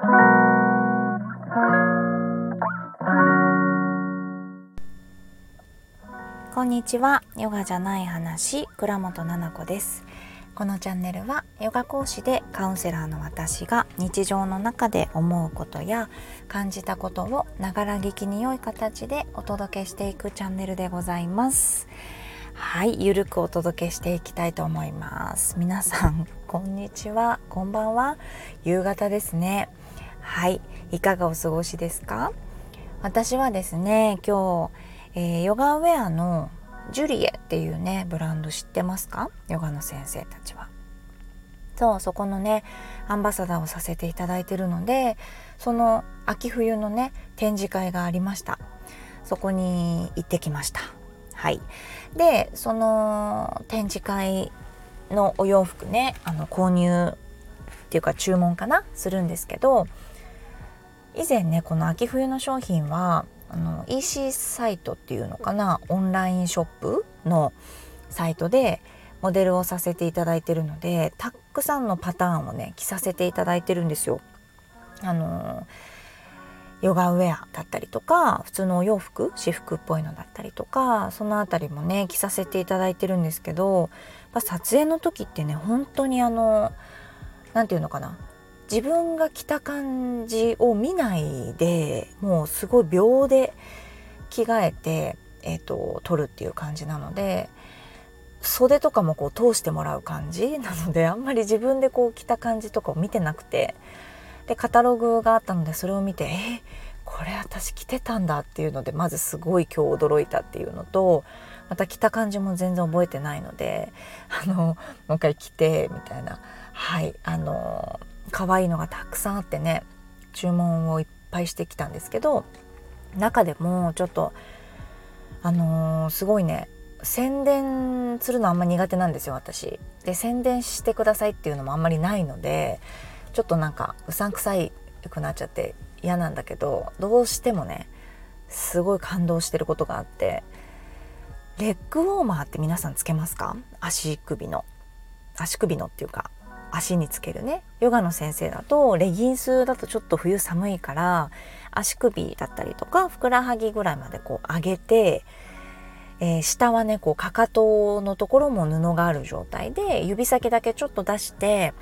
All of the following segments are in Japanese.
こんにちは。ヨガじゃない話倉本々子です。このチャンネルはヨガ講師でカウンセラーの私が日常の中で思うことや感じたことをながら聞きに良い形でお届けしていくチャンネルでございます。はいゆるくお届けしていきたいと思います。皆さんこんにちは。こんばんは。夕方ですね。はい。いかがお過ごしですか？私はですね今日えー、ヨガウェアのジュリエっていうねブランド知ってますか？ヨガの先生たちは。そうそこのねアンバサダーをさせていただいてるのでその秋冬のね展示会がありました。そこに行ってきました。はい。でその展示会のお洋服ねあの購入っていうか注文かな？するんですけど以前ねこの秋冬の商品はあの EC サイトっていうのかなオンラインショップのサイトでモデルをさせていただいてるのでたくさんのパターンをね着させていただいてるんですよ。あのヨガウェアだったりとか普通のお洋服私服っぽいのだったりとかその辺りもね着させていただいてるんですけど撮影の時ってね本当にあの何て言うのかな自分が着た感じを見ないでもうすごい秒で着替えて、えーと、撮るっていう感じなので袖とかもこう通してもらう感じ なのであんまり自分でこう着た感じとかを見てなくてでカタログがあったのでそれを見てえー、これ私着てたんだっていうのでまずすごい今日驚いたっていうのとまた着た感じも全然覚えてないのであのもう一回着てみたいな。はいあの可愛いのがたくさんあってね注文をいっぱいしてきたんですけど中でもちょっとあのー、すごいね宣伝するのあんま苦手なんですよ私。で宣伝してくださいっていうのもあんまりないのでちょっとなんかうさんくさいくなっちゃって嫌なんだけどどうしてもねすごい感動してることがあってレッグウォーマーって皆さんつけますか？足首の足首のっていうか足につけるねヨガの先生だとレギンスだとちょっと冬寒いから足首だったりとかふくらはぎぐらいまでこう上げて、えー、下はねこうかかとのところも布がある状態で指先だけちょっと出して、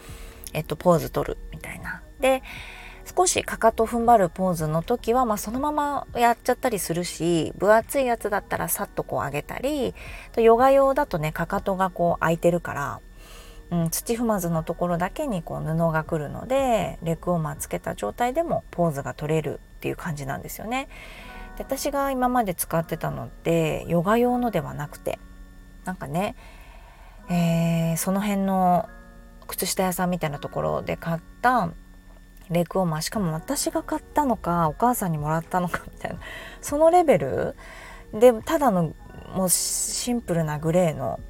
えっと、ポーズ取るみたいな。で少しかかと踏ん張るポーズの時は、まあ、そのままやっちゃったりするし分厚いやつだったらさっとこう上げたりヨガ用だとねかかとがこう空いてるからうん、土踏まずのところだけにこう布がくるのでレッグウォーマーつけた状態でもポーズが取れるっていう感じなんですよね。で私が今まで使ってたのってヨガ用のではなくてなんかね、えー、その辺の靴下屋さんみたいなところで買ったレッグウォーマーしかも私が買ったのかお母さんにもらったのかみたいなそのレベルでただのもうシンプルなグレーの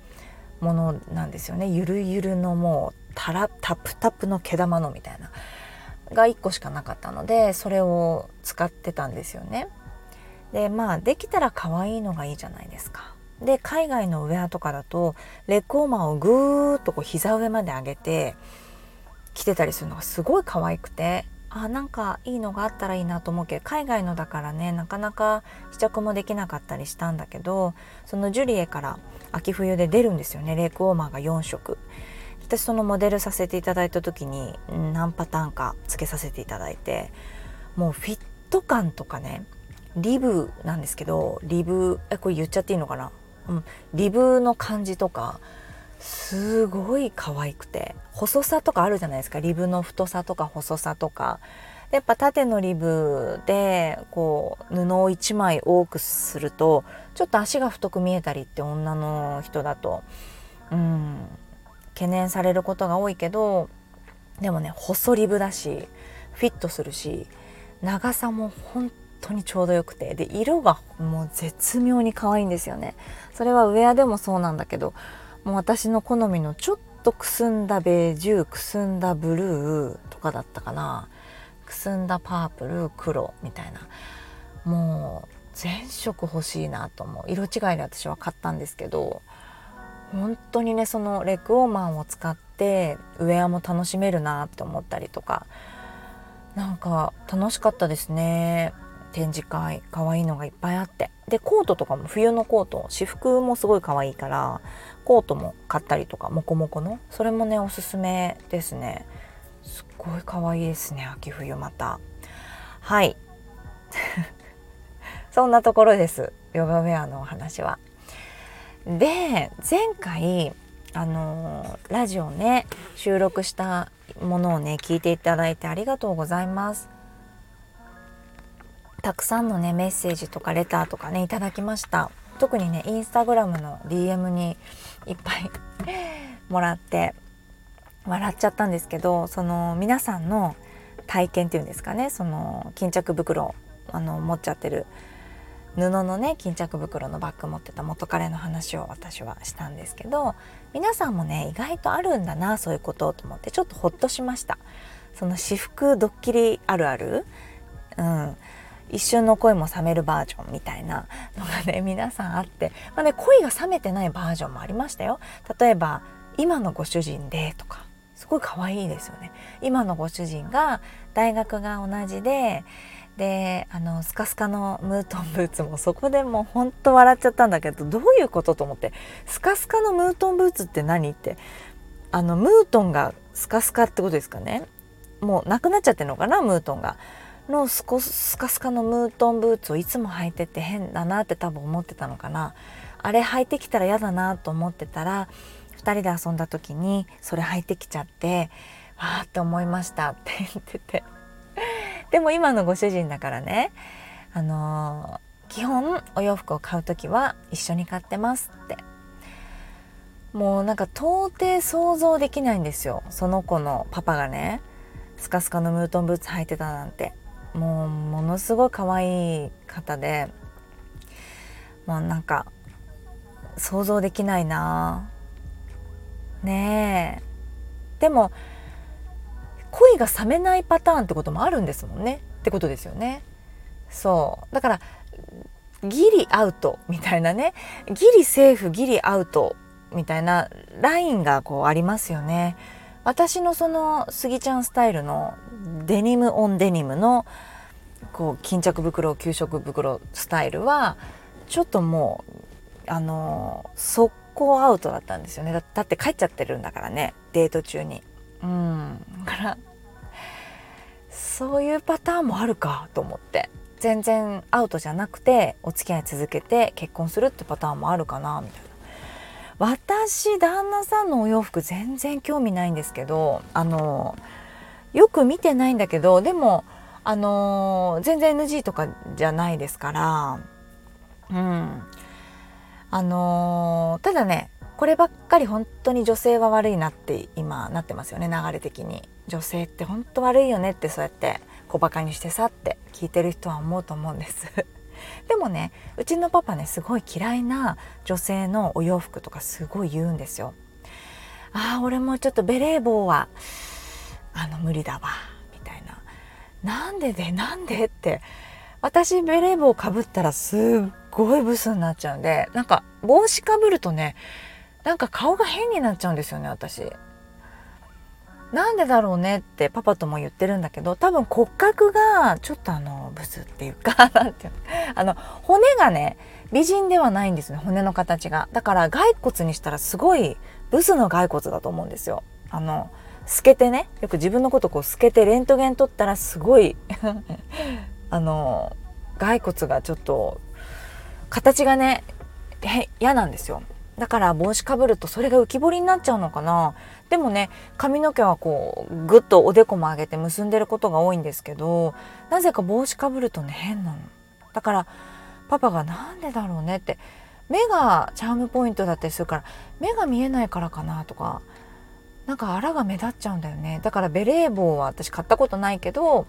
ものなんですよねゆるゆるのもうタラタプタプの毛玉のみたいなが1個しかなかったのでそれを使ってたんですよね。でまあできたら可愛いのがいいじゃないですか。で海外のウェアとかだとレッグウォーマーをぐーっとこう膝上まで上げて着てたりするのがすごい可愛くてあなんかいいのがあったらいいなと思うけど海外のだからねなかなか試着もできなかったりしたんだけどそのジュリエから秋冬で出るんですよねレイクウォーマーが4色。私そのモデルさせていただいた時に何パターンかつけさせていただいてもうフィット感とかねリブなんですけどリブえこれ言っちゃっていいのかな、うん、リブの感じとかすごい可愛くて。細さとかあるじゃないですか。リブの太さとか細さとか。やっぱ縦のリブでこう布を1枚多くするとちょっと足が太く見えたりって女の人だとうん懸念されることが多いけどでもね細リブだしフィットするし長さも本当にちょうどよくて。で色がもう絶妙に可愛いんですよね。それはウェアでもそうなんだけどもう私の好みのちょっとくすんだベージュくすんだブルーとかだったかな。くすんだパープル黒みたいな。もう全色欲しいなと思う。色違いで私は買ったんですけど本当にねそのレッグウォーマーを使ってウェアも楽しめるなって思ったりとか。なんか楽しかったですね。展示会。可愛いのがいっぱいあって。でコートとかも冬のコート私服もすごい可愛いからコートも買ったりとかモコモコの？それもねおすすめですね。すっごい可愛いですね秋冬また。はい。そんなところです。ヨガウェアのお話は。で前回あのラジオね収録したものをね聞いていただいてありがとうございます。たくさんのねメッセージとかレターとかねいただきました。特にねインスタグラムの DM にいっぱい もらって笑っちゃったんですけどその皆さんの体験っていうんですかねその巾着袋あの持っちゃってる布のね巾着袋のバッグ持ってた元彼の話を私はしたんですけど皆さんもね意外とあるんだなそういうことと思ってちょっとほっとしました。その私服ドッキリあるある？うん。一瞬の恋も冷めるバージョンみたいなのがね 皆さんあって、まあね、恋が冷めてないバージョンもありましたよ。例えば「今のご主人で」とかすごい可愛いですよね。今のご主人が大学が同じでであのスカスカのムートンブーツもそこでもうほんと笑っちゃったんだけどどういうことと思ってスカスカのムートンブーツって何ってあのムートンがスカスカってことですかね。もうなくなっちゃってるのかなムートンが。のスコスカスカのムートンブーツをいつも履いてて変だなって多分思ってたのかな。あれ履いてきたら嫌だなと思ってたら2人で遊んだ時にそれ履いてきちゃってわーって思いましたって言ってて。でも今のご主人だからねあのー、基本お洋服を買う時は一緒に買ってますって。もうなんか到底想像できないんですよその子のパパがね。スカスカのムートンブーツ履いてたなんて。もうものすごい可愛い方でもうなんか想像できないな。ねえ。でも恋が冷めないパターンってこともあるんですもんね。ってことですよね。そう。だからギリアウトみたいなね。ギリセーフギリアウトみたいなラインがこうありますよね。私のそのスギちゃんスタイルのデニムオンデニムのこう巾着袋給食袋スタイルはちょっともうあの速攻アウトだったんですよね。だって帰っちゃってるんだからね。デート中に。うん。だからそういうパターンもあるかと思って。全然アウトじゃなくてお付き合い続けて結婚するってパターンもあるかなみたいな。私旦那さんのお洋服全然興味ないんですけどあのよく見てないんだけどでもあの全然 NG とかじゃないですからうん。あのただねこればっかり本当に女性は悪いなって今なってますよね流れ的に。女性って本当悪いよねってそうやって小バカにしてさって聞いてる人は思うと思うんです。でもねうちのパパねすごい嫌いな女性のお洋服とかすごい言うんですよ。ああ俺もちょっとベレー帽はあの無理だわみたいな。なんででなんで？って。私ベレー帽かぶったらすっごいブスになっちゃうんでなんか帽子かぶるとねなんか顔が変になっちゃうんですよね私。なんでだろうねってパパとも言ってるんだけど多分骨格がちょっとあのブスっていうか なんていうあの骨がね美人ではないんですね骨の形が。だから骸骨にしたらすごいブスの骸骨だと思うんですよ。あの透けてねよく自分のことこう透けてレントゲン取ったらすごい あの骸骨がちょっと形がね嫌なんですよ。だから帽子かぶるとそれが浮き彫りになっちゃうのかな。でもね髪の毛はこうぐっとおでこも上げて結んでることが多いんですけどなぜか帽子かぶるとね変なの。だからパパがなんでだろうねって。目がチャームポイントだったりするから目が見えないからかなとかなんかあらが目立っちゃうんだよね。だからベレー帽は私買ったことないけど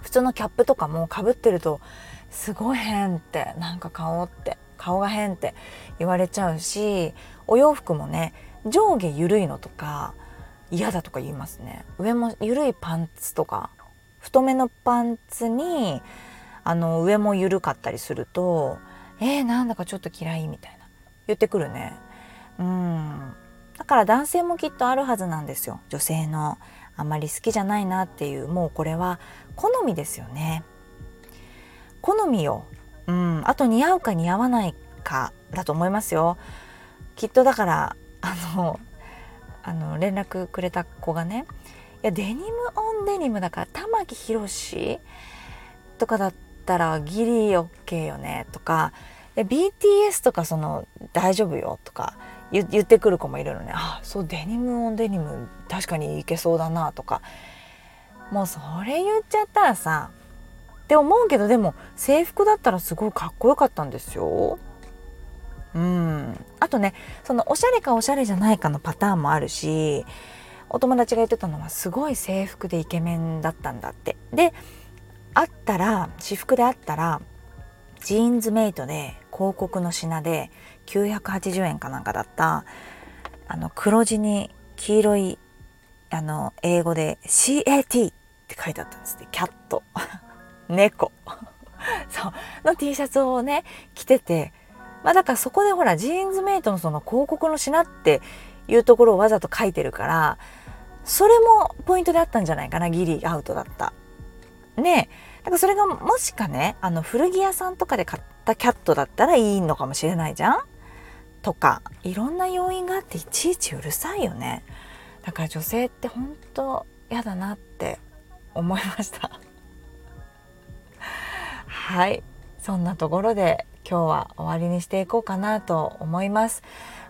普通のキャップとかもかぶってるとすごい変ってなんか顔って顔が変って言われちゃうしお洋服もね上下緩いのとか嫌だとか言いますね。上も緩いパンツとか太めのパンツにあの上も緩かったりするとえー、なんだかちょっと嫌いみたいな言ってくるね。うん。だから男性もきっとあるはずなんですよ。女性のあんまり好きじゃないなっていうもうこれは好みですよね。好みようん。あと似合うか似合わないかだと思いますよ。きっとだからあのあの連絡くれた子がねいやデニムオンデニムだから玉木宏とかだったらギリ OK よねとか BTS とかその大丈夫よとか言ってくる子もいるのね。あそうデニムオンデニム確かにいけそうだなとか。もうそれ言っちゃったらさって思うけどでも制服だったらすごいかっこよかったんですよ。うん。あとねそのおしゃれかおしゃれじゃないかのパターンもあるしお友達が言ってたのはすごい制服でイケメンだったんだって。であったら私服であったらジーンズメイトで広告の品で980円かなんかだったあの黒地に黄色いあの英語で CAT って書いてあったんですってキャット。猫。そう。の T シャツをね着ててまあだからそこでほらジーンズメイトのその広告の品っていうところをわざと書いてるからそれもポイントであったんじゃないかなギリアウトだった。ねだからそれがもしかねあの古着屋さんとかで買ったキャットだったらいいのかもしれないじゃん？とかいろんな要因があっていちいちうるさいよね。だから女性って本当嫌だなって思いました。はい。そんなところで今日は終わりにしていこうかなと思います。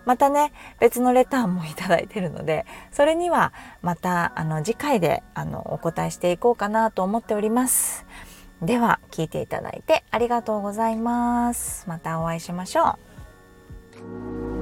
またね別のレターもいただいてるのでそれにはまたあの次回であのお答えしていこうかなと思っております。では聞いていただいてありがとうございます。またお会いしましょう。